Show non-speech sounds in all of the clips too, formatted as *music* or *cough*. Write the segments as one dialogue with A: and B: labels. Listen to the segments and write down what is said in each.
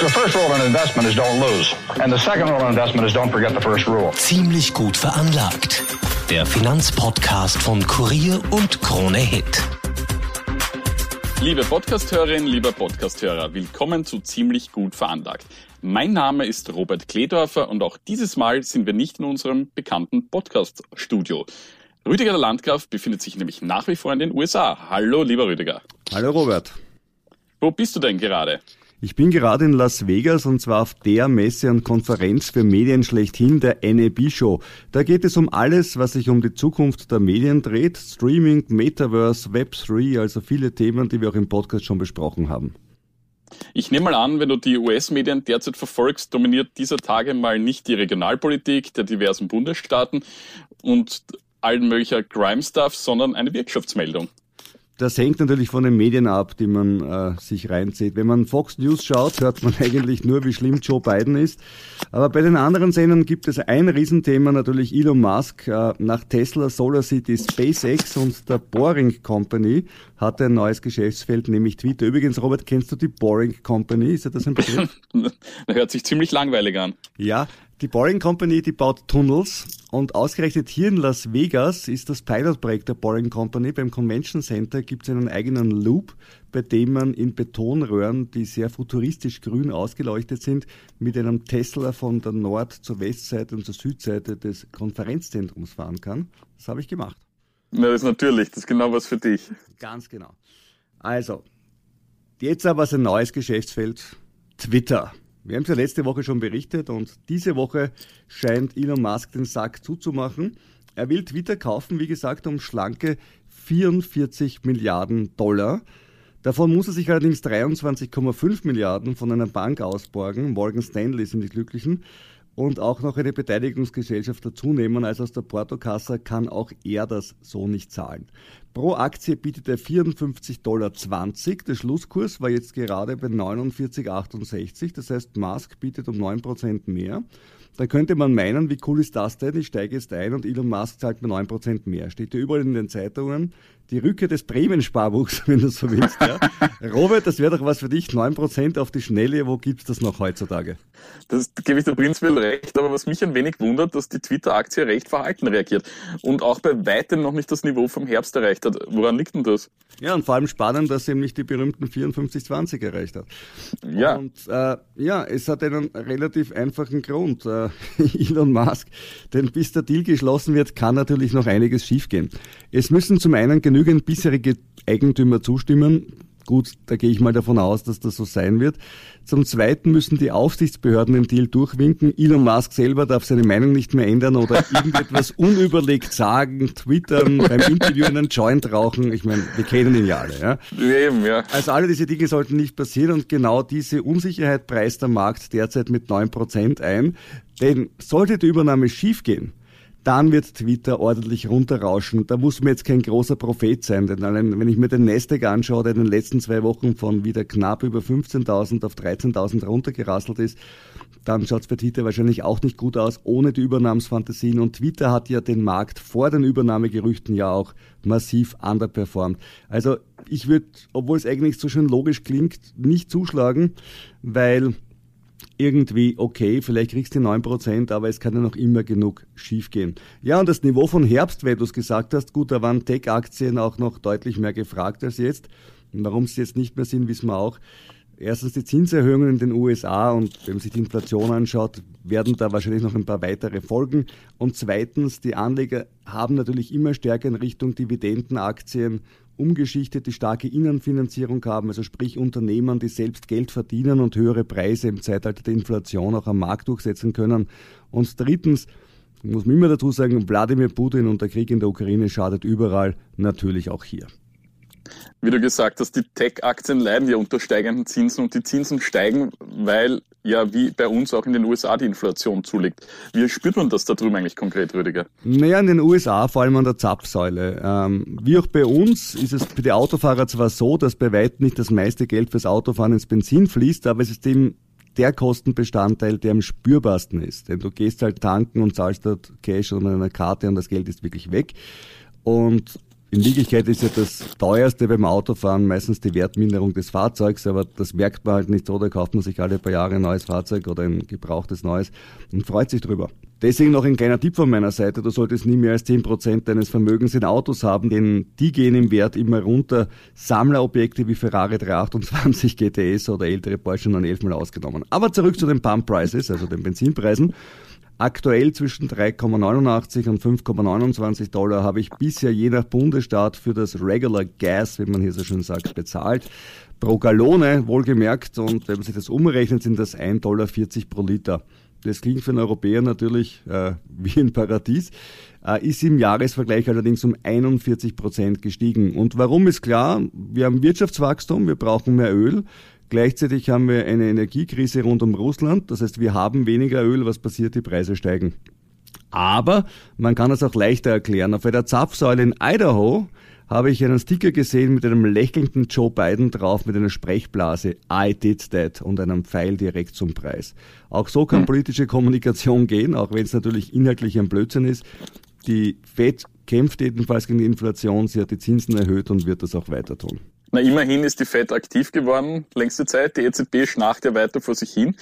A: The first rule in investment is don't lose. And the second rule in investment is don't forget the first rule.
B: Ziemlich gut veranlagt. Der Finanzpodcast von Kurier und Krone Hit.
C: Liebe Podcasthörerin, lieber Podcasthörer, willkommen zu Ziemlich gut veranlagt. Mein Name ist Robert Kledorfer und auch dieses Mal sind wir nicht in unserem bekannten Podcast-Studio. Rüdiger der Landgraf befindet sich nämlich nach wie vor in den USA. Hallo, lieber Rüdiger.
D: Hallo Robert.
C: Wo bist du denn gerade?
D: Ich bin gerade in Las Vegas und zwar auf der Messe und Konferenz für Medien schlechthin, der NAB Show. Da geht es um alles, was sich um die Zukunft der Medien dreht. Streaming, Metaverse, Web3, also viele Themen, die wir auch im Podcast schon besprochen haben.
C: Ich nehme mal an, wenn du die US-Medien derzeit verfolgst, dominiert dieser Tage mal nicht die Regionalpolitik der diversen Bundesstaaten und allen möglicher Crime-Stuff, sondern eine Wirtschaftsmeldung.
D: Das hängt natürlich von den Medien ab, die man äh, sich reinzieht. Wenn man Fox News schaut, hört man *laughs* eigentlich nur, wie schlimm Joe Biden ist. Aber bei den anderen Sendern gibt es ein Riesenthema, natürlich Elon Musk. Äh, nach Tesla, SolarCity, SpaceX und der Boring Company hat ein neues Geschäftsfeld, nämlich Twitter. Übrigens, Robert, kennst du die Boring Company? Ist das ein Begriff? *laughs*
C: hört sich ziemlich langweilig an.
D: Ja, die Boring Company, die baut Tunnels und ausgerechnet hier in Las Vegas ist das Pilotprojekt der Boring Company. Beim Convention Center gibt es einen eigenen Loop, bei dem man in Betonröhren, die sehr futuristisch grün ausgeleuchtet sind, mit einem Tesla von der Nord- zur Westseite und zur Südseite des Konferenzzentrums fahren kann. Das habe ich gemacht.
C: Na, das ist natürlich, das ist genau was für dich.
D: Ganz genau. Also, jetzt aber ein neues Geschäftsfeld, Twitter. Wir haben es ja letzte Woche schon berichtet und diese Woche scheint Elon Musk den Sack zuzumachen. Er will Twitter kaufen, wie gesagt, um schlanke 44 Milliarden Dollar. Davon muss er sich allerdings 23,5 Milliarden von einer Bank ausborgen. Morgan Stanley sind die Glücklichen. Und auch noch eine Beteiligungsgesellschaft dazu nehmen. Also aus der Portokasse kann auch er das so nicht zahlen. Pro Aktie bietet er 54,20 Dollar. Der Schlusskurs war jetzt gerade bei 49,68. Das heißt, Musk bietet um 9% mehr. Da könnte man meinen, wie cool ist das denn? Ich steige jetzt ein und Elon Musk zahlt mir 9% mehr. Steht ja überall in den Zeitungen. Die Rückkehr des Bremen-Sparbuchs, *laughs* wenn du so willst. Ja. *laughs* Robert, das wäre doch was für dich. 9% auf die Schnelle. Wo gibt's das noch heutzutage?
C: Das gebe ich der prinzipiell recht. Aber was mich ein wenig wundert, dass die Twitter-Aktie recht verhalten reagiert. Und auch bei weitem noch nicht das Niveau vom Herbst erreicht hat. Woran liegt denn das?
D: Ja, und vor allem spannend, dass sie eben nicht die berühmten 54,20 erreicht hat.
C: Ja.
D: Und äh, ja, es hat einen relativ einfachen Grund. Äh, *laughs* Elon Musk, denn bis der Deal geschlossen wird, kann natürlich noch einiges schiefgehen. Es müssen zum einen genügend bisherige Eigentümer zustimmen. Gut, da gehe ich mal davon aus, dass das so sein wird. Zum Zweiten müssen die Aufsichtsbehörden den Deal durchwinken. Elon Musk selber darf seine Meinung nicht mehr ändern oder *laughs* irgendetwas unüberlegt sagen, twittern, beim Interview einen Joint rauchen. Ich meine, wir kennen ihn ja alle. Ja?
C: Eben, ja.
D: Also alle diese Dinge sollten nicht passieren und genau diese Unsicherheit preist der Markt derzeit mit 9% ein. Denn sollte die Übernahme schiefgehen, dann wird Twitter ordentlich runterrauschen. Da muss man jetzt kein großer Prophet sein, denn allein, wenn ich mir den Nasdaq anschaue, der in den letzten zwei Wochen von wieder knapp über 15.000 auf 13.000 runtergerasselt ist, dann schaut es bei Twitter wahrscheinlich auch nicht gut aus, ohne die Übernahmsfantasien. Und Twitter hat ja den Markt vor den Übernahmegerüchten ja auch massiv underperformt. Also ich würde, obwohl es eigentlich so schön logisch klingt, nicht zuschlagen, weil irgendwie okay, vielleicht kriegst du 9%, aber es kann ja noch immer genug schiefgehen. Ja, und das Niveau von Herbst, weil du es gesagt hast, gut, da waren Tech-Aktien auch noch deutlich mehr gefragt als jetzt. Warum sie jetzt nicht mehr sind, wissen wir auch. Erstens die Zinserhöhungen in den USA und wenn man sich die Inflation anschaut, werden da wahrscheinlich noch ein paar weitere folgen. Und zweitens, die Anleger haben natürlich immer stärker in Richtung Dividendenaktien umgeschichtet, die starke Innenfinanzierung haben, also sprich Unternehmen, die selbst Geld verdienen und höhere Preise im Zeitalter der Inflation auch am Markt durchsetzen können. Und drittens, muss man immer dazu sagen, Wladimir Putin und der Krieg in der Ukraine schadet überall, natürlich auch hier.
C: Wie du gesagt hast, die Tech-Aktien leiden ja unter steigenden Zinsen und die Zinsen steigen, weil ja wie bei uns auch in den USA die Inflation zulegt. Wie spürt man das da drüben eigentlich konkret, Rüdiger?
D: Naja, in den USA, vor allem an der Zapfsäule. Ähm, wie auch bei uns ist es für die Autofahrer zwar so, dass bei weitem nicht das meiste Geld fürs Autofahren ins Benzin fließt, aber es ist eben der Kostenbestandteil, der am spürbarsten ist. Denn du gehst halt tanken und zahlst dort Cash oder einer Karte und das Geld ist wirklich weg. Und in Wirklichkeit ist ja das teuerste beim Autofahren meistens die Wertminderung des Fahrzeugs, aber das merkt man halt nicht so, da kauft man sich alle paar Jahre ein neues Fahrzeug oder ein gebrauchtes neues und freut sich drüber. Deswegen noch ein kleiner Tipp von meiner Seite, du solltest nie mehr als 10% deines Vermögens in Autos haben, denn die gehen im Wert immer runter. Sammlerobjekte wie Ferrari 328 GTS oder ältere Porsche 911 mal ausgenommen. Aber zurück zu den Pump Prices, also den Benzinpreisen. Aktuell zwischen 3,89 und 5,29 Dollar habe ich bisher je nach Bundesstaat für das Regular Gas, wie man hier so schön sagt, bezahlt. Pro Gallone, wohlgemerkt, und wenn man sich das umrechnet, sind das 1,40 Dollar pro Liter. Das klingt für einen Europäer natürlich äh, *laughs* wie ein Paradies, äh, ist im Jahresvergleich allerdings um 41 Prozent gestiegen. Und warum ist klar? Wir haben Wirtschaftswachstum, wir brauchen mehr Öl. Gleichzeitig haben wir eine Energiekrise rund um Russland. Das heißt, wir haben weniger Öl. Was passiert? Die Preise steigen. Aber man kann es auch leichter erklären. Auf einer Zapfsäule in Idaho habe ich einen Sticker gesehen mit einem lächelnden Joe Biden drauf mit einer Sprechblase I did that und einem Pfeil direkt zum Preis. Auch so kann hm. politische Kommunikation gehen, auch wenn es natürlich inhaltlich ein Blödsinn ist. Die Fed kämpft jedenfalls gegen die Inflation, sie hat die Zinsen erhöht und wird das auch weiter tun.
C: Na, immerhin ist die Fed aktiv geworden, längste Zeit. Die EZB schnarcht ja weiter vor sich hin.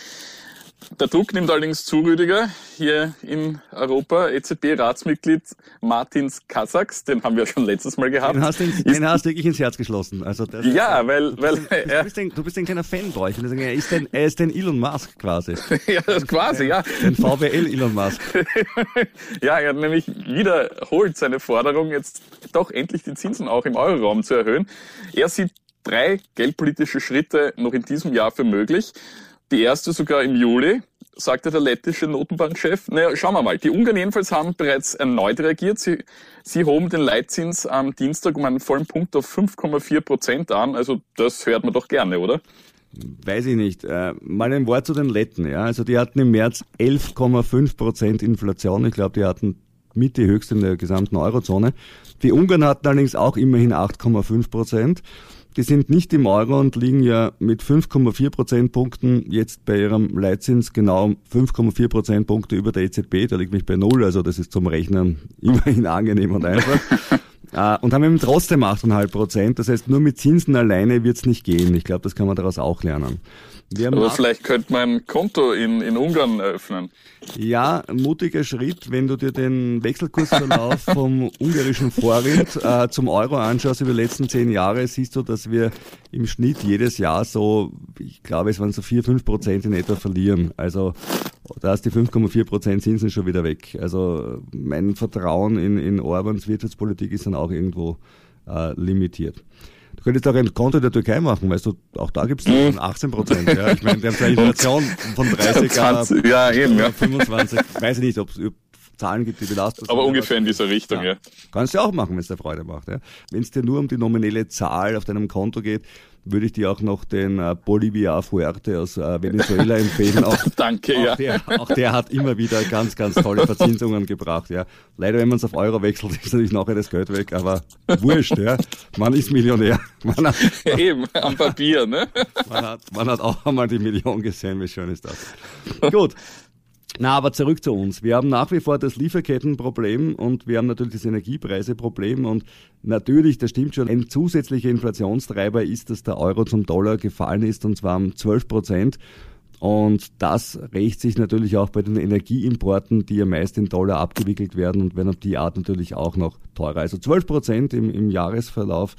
C: Der Druck nimmt allerdings zu, Rüdiger, hier in Europa. EZB-Ratsmitglied Martins Kasachs, den haben wir schon letztes Mal gehabt.
D: Den hast du, in, den hast du wirklich ins Herz geschlossen. Also
C: das, ja, weil...
D: Du
C: weil
D: bist, ein, du, bist ein, du bist ein kleiner Fanboy. Er ist ein, er ist ein Elon Musk quasi. *laughs*
C: ja, quasi, ja.
D: Ein VWL Elon Musk. *laughs*
C: ja, er hat nämlich wiederholt seine Forderung, jetzt doch endlich die Zinsen auch im Euroraum zu erhöhen. Er sieht drei geldpolitische Schritte noch in diesem Jahr für möglich. Die erste sogar im Juli, sagte der lettische Notenbankchef. Naja, schauen wir mal. Die Ungarn jedenfalls haben bereits erneut reagiert. Sie, sie hoben den Leitzins am Dienstag um einen vollen Punkt auf 5,4 Prozent an. Also das hört man doch gerne, oder?
D: Weiß ich nicht. Äh, mal ein Wort zu den Letten. Ja, also die hatten im März 11,5 Prozent Inflation. Ich glaube, die hatten mit die höchste in der gesamten Eurozone. Die Ungarn hatten allerdings auch immerhin 8,5 Prozent. Die sind nicht im Euro und liegen ja mit 5,4 Prozentpunkten jetzt bei ihrem Leitzins genau 5,4 Prozentpunkte über der EZB. Da liegt mich bei Null, also das ist zum Rechnen *laughs* immerhin angenehm und einfach. *laughs* Äh, und haben eben trotzdem 8,5 Prozent. Das heißt, nur mit Zinsen alleine wird es nicht gehen. Ich glaube, das kann man daraus auch lernen.
C: Aber vielleicht könnte man ein Konto in, in Ungarn eröffnen.
D: Ja, mutiger Schritt, wenn du dir den Wechselkursverlauf *laughs* vom ungarischen Forint äh, zum Euro anschaust über die letzten zehn Jahre, siehst du, dass wir im Schnitt jedes Jahr so, ich glaube, es waren so vier, fünf Prozent in etwa verlieren. Also da ist die 5,4 Prozent Zinsen schon wieder weg. Also mein Vertrauen in, in Orbans Wirtschaftspolitik ist dann auch irgendwo äh, limitiert. Du könntest auch ein Konto der Türkei machen, weißt du, auch da gibt es 18 Prozent. Ja. Ich meine, die haben eine Inflation von 30
C: 20, äh, ja, eben, ja.
D: 25. Weiß ich nicht, ob es Zahlen gibt, die belastet
C: Aber ungefähr in dieser Richtung, ja. ja.
D: Kannst du auch machen, wenn es dir Freude macht. Ja. Wenn es dir nur um die nominelle Zahl auf deinem Konto geht, würde ich dir auch noch den äh, Bolivia Fuerte aus äh, Venezuela empfehlen. *laughs* Auch,
C: Danke,
D: auch
C: ja.
D: Der, auch der hat immer wieder ganz, ganz tolle Verzinsungen gebracht. Ja. Leider, wenn man es auf Euro wechselt, *laughs* ist natürlich nachher das Geld weg, aber wurscht, ja. Man ist Millionär. Man
C: hat, *laughs* Eben, am Papier, ne?
D: Man hat, man hat auch einmal die Million gesehen, wie schön ist das. Gut. Na, aber zurück zu uns. Wir haben nach wie vor das Lieferkettenproblem und wir haben natürlich das Energiepreiseproblem und natürlich, das stimmt schon, ein zusätzlicher Inflationstreiber ist, dass der Euro zum Dollar gefallen ist und zwar um 12 Prozent. Und das rächt sich natürlich auch bei den Energieimporten, die ja meist in Dollar abgewickelt werden und werden auf die Art natürlich auch noch teurer. Also 12 Prozent im, im Jahresverlauf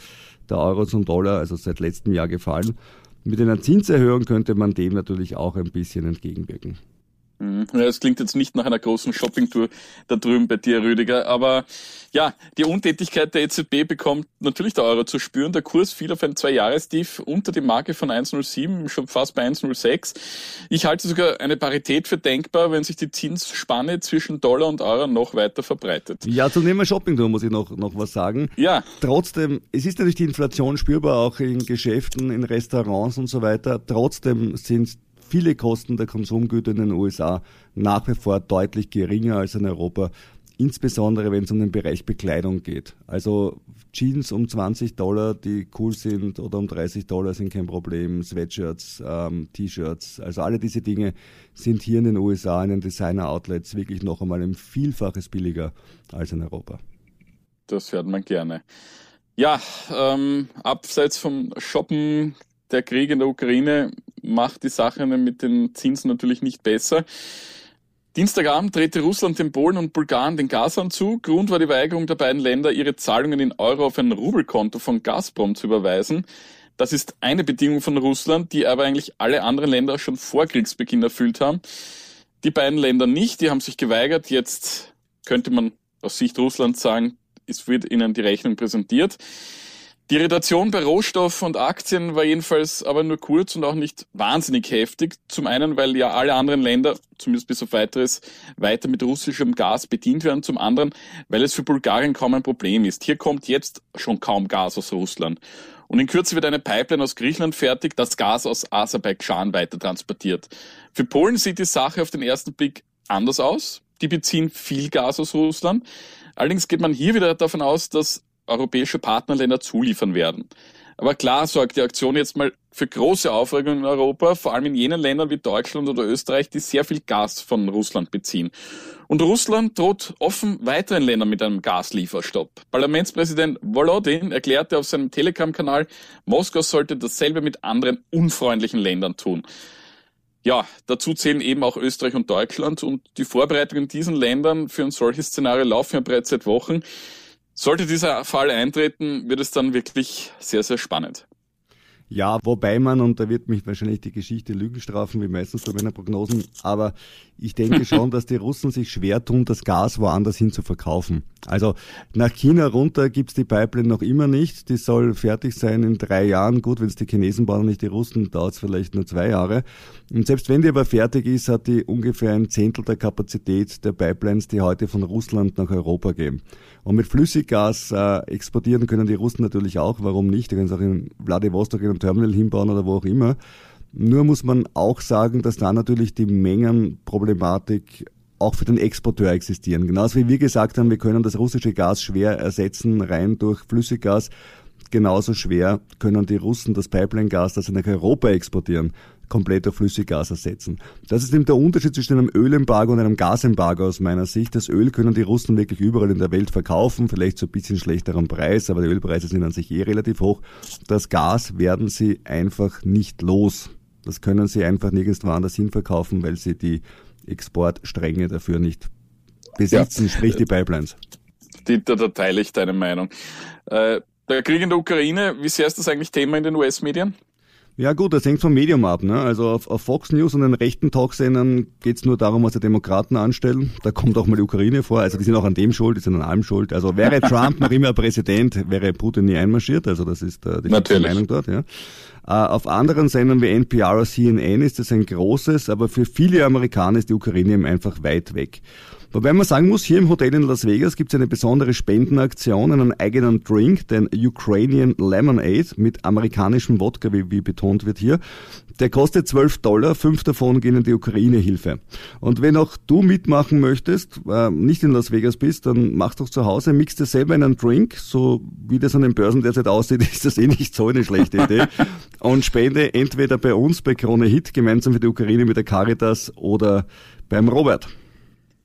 D: der Euro zum Dollar, also seit letztem Jahr gefallen. Mit einer Zinserhöhung könnte man dem natürlich auch ein bisschen entgegenwirken.
C: Ja, es klingt jetzt nicht nach einer großen Shoppingtour da drüben bei dir, Rüdiger. Aber ja, die Untätigkeit der EZB bekommt natürlich der Euro zu spüren. Der Kurs fiel auf ein Zwei-Jahres-Tief unter die Marke von 1,07, schon fast bei 1,06. Ich halte sogar eine Parität für denkbar, wenn sich die Zinsspanne zwischen Dollar und Euro noch weiter verbreitet.
D: Ja, zum Thema Shoppingtour muss ich noch, noch was sagen.
C: Ja.
D: Trotzdem, es ist natürlich die Inflation spürbar, auch in Geschäften, in Restaurants und so weiter. Trotzdem sind viele Kosten der Konsumgüter in den USA nach wie vor deutlich geringer als in Europa insbesondere wenn es um den Bereich Bekleidung geht. Also Jeans um 20 Dollar, die cool sind, oder um 30 Dollar sind kein Problem, Sweatshirts, ähm, T-Shirts, also alle diese Dinge sind hier in den USA in den Designer-Outlets wirklich noch einmal ein Vielfaches billiger als in Europa.
C: Das hört man gerne. Ja, ähm, abseits vom Shoppen, der Krieg in der Ukraine macht die Sache mit den Zinsen natürlich nicht besser. Dienstagabend drehte Russland den Polen und Bulgaren den Gashahn zu. Grund war die Weigerung der beiden Länder, ihre Zahlungen in Euro auf ein Rubelkonto von Gazprom zu überweisen. Das ist eine Bedingung von Russland, die aber eigentlich alle anderen Länder schon vor Kriegsbeginn erfüllt haben. Die beiden Länder nicht, die haben sich geweigert. Jetzt könnte man aus Sicht Russlands sagen, es wird ihnen die Rechnung präsentiert. Die Irritation bei Rohstoff und Aktien war jedenfalls aber nur kurz und auch nicht wahnsinnig heftig. Zum einen, weil ja alle anderen Länder, zumindest bis auf weiteres, weiter mit russischem Gas bedient werden. Zum anderen, weil es für Bulgarien kaum ein Problem ist. Hier kommt jetzt schon kaum Gas aus Russland. Und in Kürze wird eine Pipeline aus Griechenland fertig, das Gas aus Aserbaidschan weiter transportiert. Für Polen sieht die Sache auf den ersten Blick anders aus. Die beziehen viel Gas aus Russland. Allerdings geht man hier wieder davon aus, dass europäische Partnerländer zuliefern werden. Aber klar sorgt die Aktion jetzt mal für große Aufregung in Europa, vor allem in jenen Ländern wie Deutschland oder Österreich, die sehr viel Gas von Russland beziehen. Und Russland droht offen weiteren Ländern mit einem Gaslieferstopp. Parlamentspräsident Volodin erklärte auf seinem Telegram-Kanal, Moskau sollte dasselbe mit anderen unfreundlichen Ländern tun. Ja, dazu zählen eben auch Österreich und Deutschland und die Vorbereitungen in diesen Ländern für ein solches Szenario laufen ja bereits seit Wochen. Sollte dieser Fall eintreten, wird es dann wirklich sehr, sehr spannend.
D: Ja, wobei man, und da wird mich wahrscheinlich die Geschichte Lügen strafen, wie meistens bei meinen Prognosen, aber ich denke *laughs* schon, dass die Russen sich schwer tun, das Gas woanders hin zu verkaufen. Also nach China runter gibt's die Pipeline noch immer nicht. Die soll fertig sein in drei Jahren. Gut, wenn es die Chinesen bauen und nicht die Russen, dauert's vielleicht nur zwei Jahre. Und selbst wenn die aber fertig ist, hat die ungefähr ein Zehntel der Kapazität der Pipelines, die heute von Russland nach Europa gehen. Und mit Flüssiggas äh, exportieren können die Russen natürlich auch. Warum nicht? Die können es auch in Vladivostok in einem Terminal hinbauen oder wo auch immer. Nur muss man auch sagen, dass da natürlich die Mengenproblematik auch für den Exporteur existieren. Genauso wie wir gesagt haben, wir können das russische Gas schwer ersetzen, rein durch Flüssiggas. Genauso schwer können die Russen das Pipeline-Gas, das sie nach Europa exportieren, komplett auf Flüssiggas ersetzen. Das ist eben der Unterschied zwischen einem Ölembargo und einem Gasembargo aus meiner Sicht. Das Öl können die Russen wirklich überall in der Welt verkaufen, vielleicht zu ein bisschen schlechteren Preis, aber die Ölpreise sind an sich eh relativ hoch. Das Gas werden sie einfach nicht los. Das können sie einfach nirgendwo anders hin verkaufen, weil sie die Exportstränge dafür nicht besitzen, ja. sprich die Pipelines.
C: Dieter, da teile ich deine Meinung. Äh, der Krieg in der Ukraine, wie sehr ist das eigentlich Thema in den US-Medien?
D: Ja gut, das hängt vom Medium ab. Ne? Also auf, auf Fox News und den rechten Talksendern geht's nur darum, was die Demokraten anstellen. Da kommt auch mal die Ukraine vor. Also die sind auch an dem schuld, die sind an allem schuld. Also wäre *laughs* Trump noch immer Präsident, wäre Putin nie einmarschiert. Also das ist äh, die Meinung dort. Ja. Äh, auf anderen Sendern wie NPR oder CNN ist das ein großes, aber für viele Amerikaner ist die Ukraine eben einfach weit weg. Wobei man sagen muss, hier im Hotel in Las Vegas gibt es eine besondere Spendenaktion, einen eigenen Drink, den Ukrainian Lemonade mit amerikanischem Wodka, wie, wie betont wird hier. Der kostet 12 Dollar, fünf davon gehen in die Ukraine-Hilfe. Und wenn auch du mitmachen möchtest, äh, nicht in Las Vegas bist, dann mach doch zu Hause, mix dir selber einen Drink, so wie das an den Börsen derzeit aussieht, *laughs* ist das eh nicht so eine schlechte Idee. Und spende entweder bei uns, bei Krone Hit, gemeinsam für die Ukraine mit der Caritas oder beim Robert.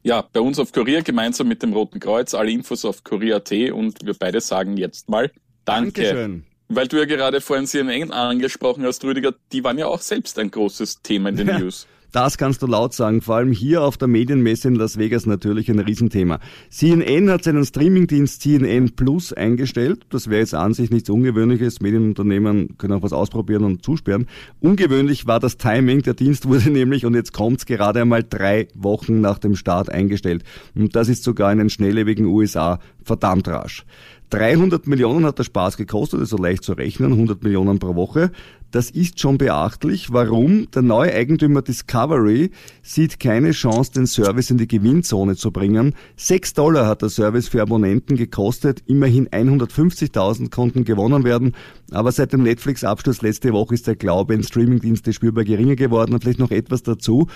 C: Ja, bei uns auf Kurier gemeinsam mit dem Roten Kreuz. Alle Infos auf kurier.at und wir beide sagen jetzt mal Danke. Dankeschön. Weil du ja gerade vorhin CNN angesprochen hast, Rüdiger, die waren ja auch selbst ein großes Thema in den ja. News.
D: Das kannst du laut sagen, vor allem hier auf der Medienmesse in Las Vegas natürlich ein Riesenthema. CNN hat seinen Streamingdienst CNN Plus eingestellt. Das wäre jetzt an sich nichts Ungewöhnliches. Medienunternehmen können auch was ausprobieren und zusperren. Ungewöhnlich war das Timing. Der Dienst *laughs* wurde nämlich, und jetzt kommt's gerade einmal drei Wochen nach dem Start eingestellt. Und das ist sogar in den schnelllebigen USA verdammt rasch. 300 Millionen hat der Spaß gekostet, also leicht zu rechnen, 100 Millionen pro Woche. Das ist schon beachtlich. Warum? Der neue Eigentümer Discovery sieht keine Chance, den Service in die Gewinnzone zu bringen. 6 Dollar hat der Service für Abonnenten gekostet. Immerhin 150.000 konnten gewonnen werden. Aber seit dem Netflix-Abschluss letzte Woche ist der Glaube in Streamingdienste spürbar geringer geworden. Und vielleicht noch etwas dazu.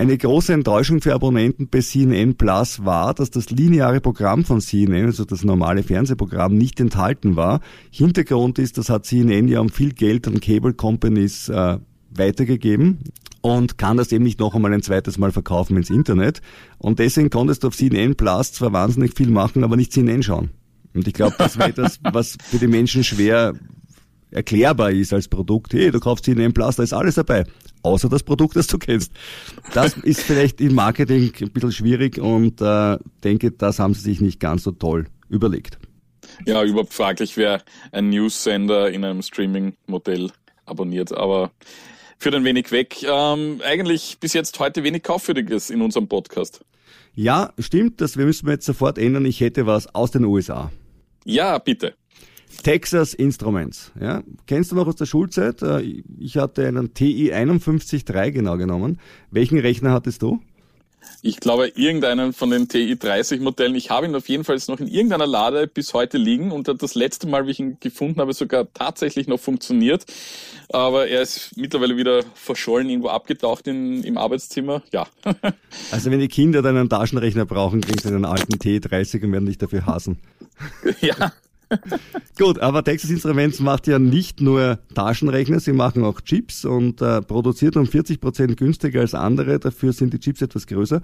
D: Eine große Enttäuschung für Abonnenten bei CNN Plus war, dass das lineare Programm von CNN, also das normale Fernsehprogramm, nicht enthalten war. Hintergrund ist, das hat CNN ja um viel Geld an Cable Companies äh, weitergegeben und kann das eben nicht noch einmal ein zweites Mal verkaufen ins Internet. Und deswegen konntest du auf CNN Plus zwar wahnsinnig viel machen, aber nicht CNN schauen. Und ich glaube, das wäre etwas, *laughs* was für die Menschen schwer erklärbar ist als Produkt. Hey, du kaufst CNN Plus, da ist alles dabei außer das Produkt, das du kennst. Das *laughs* ist vielleicht im Marketing ein bisschen schwierig und äh, denke, das haben sie sich nicht ganz so toll überlegt.
C: Ja, überhaupt fraglich, wer ein News-Sender in einem Streaming-Modell abonniert, aber führt ein wenig weg. Ähm, eigentlich bis jetzt heute wenig Kaufwürdiges in unserem Podcast.
D: Ja, stimmt, das müssen wir jetzt sofort ändern. Ich hätte was aus den USA.
C: Ja, bitte.
D: Texas Instruments. Ja. Kennst du noch aus der Schulzeit? Äh, ich hatte einen TI 513 genau genommen. Welchen Rechner hattest du?
C: Ich glaube, irgendeinen von den TI 30 Modellen. Ich habe ihn auf jeden Fall noch in irgendeiner Lade bis heute liegen und das letzte Mal, wie ich ihn gefunden habe, sogar tatsächlich noch funktioniert. Aber er ist mittlerweile wieder verschollen, irgendwo abgetaucht in, im Arbeitszimmer. Ja. *laughs*
D: also wenn die Kinder dann einen Taschenrechner brauchen, kriegen sie einen alten TI 30 und werden dich dafür hassen.
C: ja.
D: Gut, aber Texas Instruments macht ja nicht nur Taschenrechner, sie machen auch Chips und äh, produziert um 40 Prozent günstiger als andere. Dafür sind die Chips etwas größer.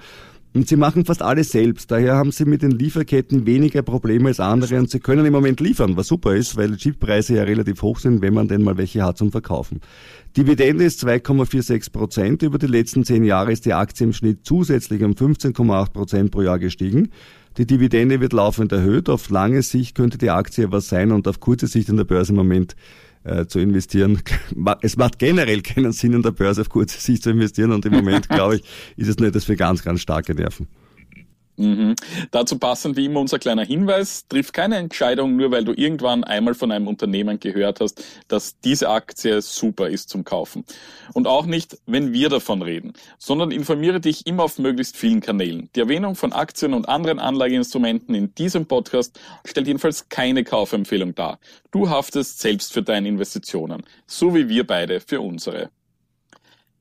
D: Und sie machen fast alles selbst. Daher haben sie mit den Lieferketten weniger Probleme als andere und sie können im Moment liefern, was super ist, weil die Chippreise ja relativ hoch sind, wenn man denn mal welche hat zum Verkaufen. Dividende ist 2,46 Prozent. Über die letzten zehn Jahre ist die Aktie im Schnitt zusätzlich um 15,8 Prozent pro Jahr gestiegen. Die Dividende wird laufend erhöht. Auf lange Sicht könnte die Aktie was sein und auf kurze Sicht in der Börse im Moment äh, zu investieren. *laughs* Es macht generell keinen Sinn, in der Börse auf kurze Sicht zu investieren und im Moment, *laughs* glaube ich, ist es nur etwas für ganz, ganz starke Nerven.
C: Mhm. Dazu passend wie immer unser kleiner Hinweis, triff keine Entscheidung nur, weil du irgendwann einmal von einem Unternehmen gehört hast, dass diese Aktie super ist zum Kaufen. Und auch nicht, wenn wir davon reden, sondern informiere dich immer auf möglichst vielen Kanälen. Die Erwähnung von Aktien und anderen Anlageinstrumenten in diesem Podcast stellt jedenfalls keine Kaufempfehlung dar. Du haftest selbst für deine Investitionen, so wie wir beide für unsere.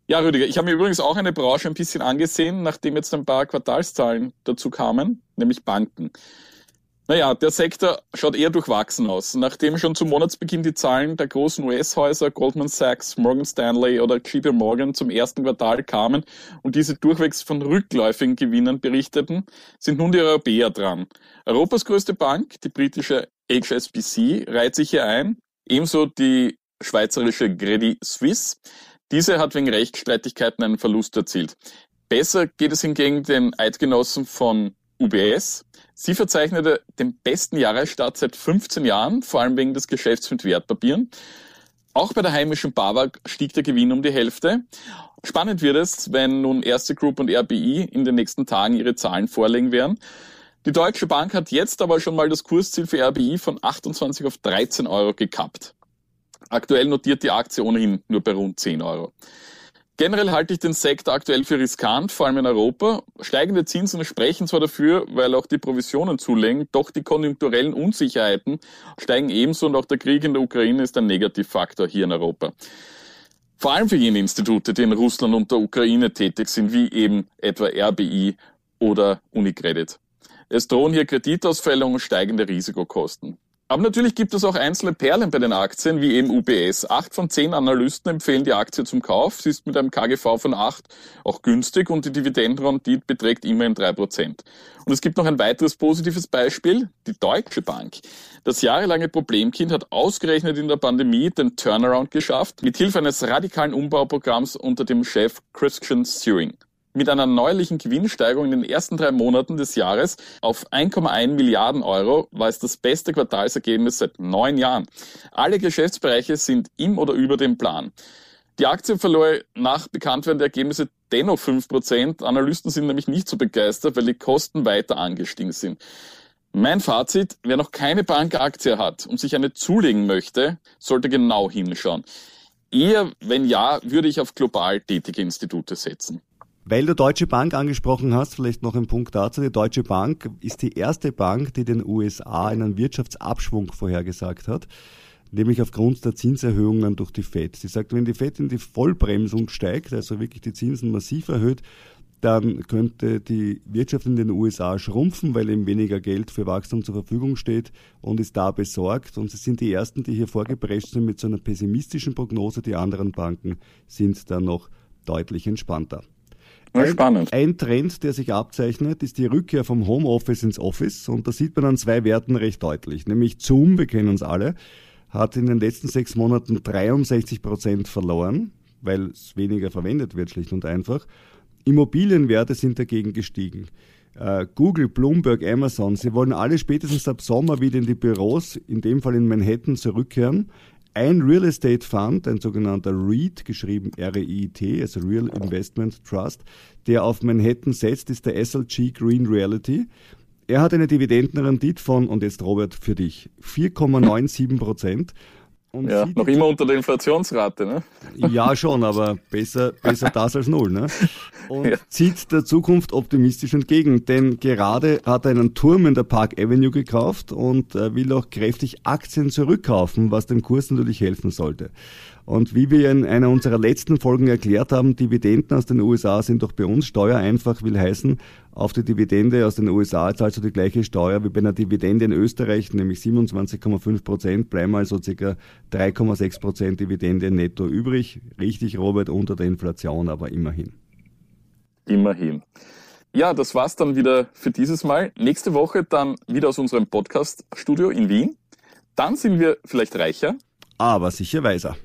C: Ja, Rüdiger, ich habe mir übrigens auch eine Branche ein bisschen angesehen, nachdem jetzt ein paar Quartalszahlen dazu kamen, nämlich Banken. Naja, der Sektor schaut eher durchwachsen aus. Nachdem schon zum Monatsbeginn die Zahlen der großen US-Häuser Goldman Sachs, Morgan Stanley oder JP Morgan zum ersten Quartal kamen und diese durchwegs von rückläufigen Gewinnen berichteten, sind nun die Europäer dran. Europas größte Bank, die britische HSBC, reiht sich hier ein, ebenso die schweizerische Credit Suisse. Diese hat wegen Rechtsstreitigkeiten einen Verlust erzielt. Besser geht es hingegen den Eidgenossen von UBS. Sie verzeichnete den besten Jahresstart seit 15 Jahren, vor allem wegen des Geschäfts mit Wertpapieren. Auch bei der heimischen BAWAG stieg der Gewinn um die Hälfte. Spannend wird es, wenn nun Erste Group und RBI in den nächsten Tagen ihre Zahlen vorlegen werden. Die Deutsche Bank hat jetzt aber schon mal das Kursziel für RBI von 28 auf 13 Euro gekappt. Aktuell notiert die Aktie ohnehin nur bei rund 10 Euro. Generell halte ich den Sektor aktuell für riskant, vor allem in Europa. Steigende Zinsen sprechen zwar dafür, weil auch die Provisionen zulegen, doch die konjunkturellen Unsicherheiten steigen ebenso und auch der Krieg in der Ukraine ist ein Negativfaktor hier in Europa. Vor allem für jene Institute, die in Russland und der Ukraine tätig sind, wie eben etwa RBI oder Unicredit. Es drohen hier Kreditausfälle und steigende Risikokosten. Aber natürlich gibt es auch einzelne Perlen bei den Aktien, wie eben UBS. Acht von zehn Analysten empfehlen die Aktie zum Kauf. Sie ist mit einem KGV von acht auch günstig und die Dividendenrendite beträgt immerhin drei Prozent. Und es gibt noch ein weiteres positives Beispiel, die Deutsche Bank. Das jahrelange Problemkind hat ausgerechnet in der Pandemie den Turnaround geschafft, mit Hilfe eines radikalen Umbauprogramms unter dem Chef Christian Sewing mit einer neuerlichen Gewinnsteigerung in den ersten drei Monaten des Jahres auf 1,1 Milliarden Euro war es das beste Quartalsergebnis seit neun Jahren. Alle Geschäftsbereiche sind im oder über dem Plan. Die Aktie verlor nach Bekanntwerden der Ergebnisse dennoch 5%. Analysten sind nämlich nicht so begeistert, weil die Kosten weiter angestiegen sind. Mein Fazit, wer noch keine Bankaktie hat und sich eine zulegen möchte, sollte genau hinschauen. Eher, wenn ja, würde ich auf global tätige Institute setzen.
D: Weil du Deutsche Bank angesprochen hast, vielleicht noch ein Punkt dazu. Die Deutsche Bank ist die erste Bank, die den USA einen Wirtschaftsabschwung vorhergesagt hat, nämlich aufgrund der Zinserhöhungen durch die Fed. Sie sagt, wenn die Fed in die Vollbremsung steigt, also wirklich die Zinsen massiv erhöht, dann könnte die Wirtschaft in den USA schrumpfen, weil eben weniger Geld für Wachstum zur Verfügung steht und ist da besorgt. Und sie sind die Ersten, die hier vorgeprescht sind mit so einer pessimistischen Prognose. Die anderen Banken sind da noch deutlich entspannter.
C: Spannend.
D: Ein, Trend, der sich abzeichnet, ist die Rückkehr vom Homeoffice ins Office. Und da sieht man an zwei Werten recht deutlich. Nämlich Zoom, wir kennen uns alle, hat in den letzten sechs Monaten 63 Prozent verloren, weil es weniger verwendet wird, schlicht und einfach. Immobilienwerte sind dagegen gestiegen. Äh, Google, Bloomberg, Amazon, sie wollen alle spätestens ab Sommer wieder in die Büros, in dem Fall in Manhattan, zurückkehren. Ein Real Estate Fund, ein sogenannter REIT, geschrieben R-E-I-T, also Real Investment Trust, der auf Manhattan setzt, ist der SLG Green Reality. Er hat eine Dividendenrendite von, und jetzt Robert für dich, 4,97 Prozent.
C: Und ja, noch immer unter der Inflationsrate, ne?
D: Ja, schon, aber besser, besser das als null, ne? *laughs* Und ja. zieht der Zukunft optimistisch entgegen, denn gerade hat er einen Turm in der Park Avenue gekauft und will auch kräftig Aktien zurückkaufen, was dem Kurs natürlich helfen sollte. Und wie wir in einer unserer letzten Folgen erklärt haben, Dividenden aus den USA sind doch bei uns steuereinfach, will heißen, auf die Dividende aus den USA zahlst du die gleiche Steuer wie bei einer Dividende in Österreich, nämlich 27,5 Prozent, bleiben also ca. 3,6 Prozent Dividende netto übrig. Richtig, Robert, unter der Inflation, aber immerhin.
C: Immerhin. Ja, das war's dann wieder für dieses Mal. Nächste Woche dann wieder aus unserem Podcast-Studio in Wien. Dann sind wir vielleicht reicher.
D: Aber sicher weiser.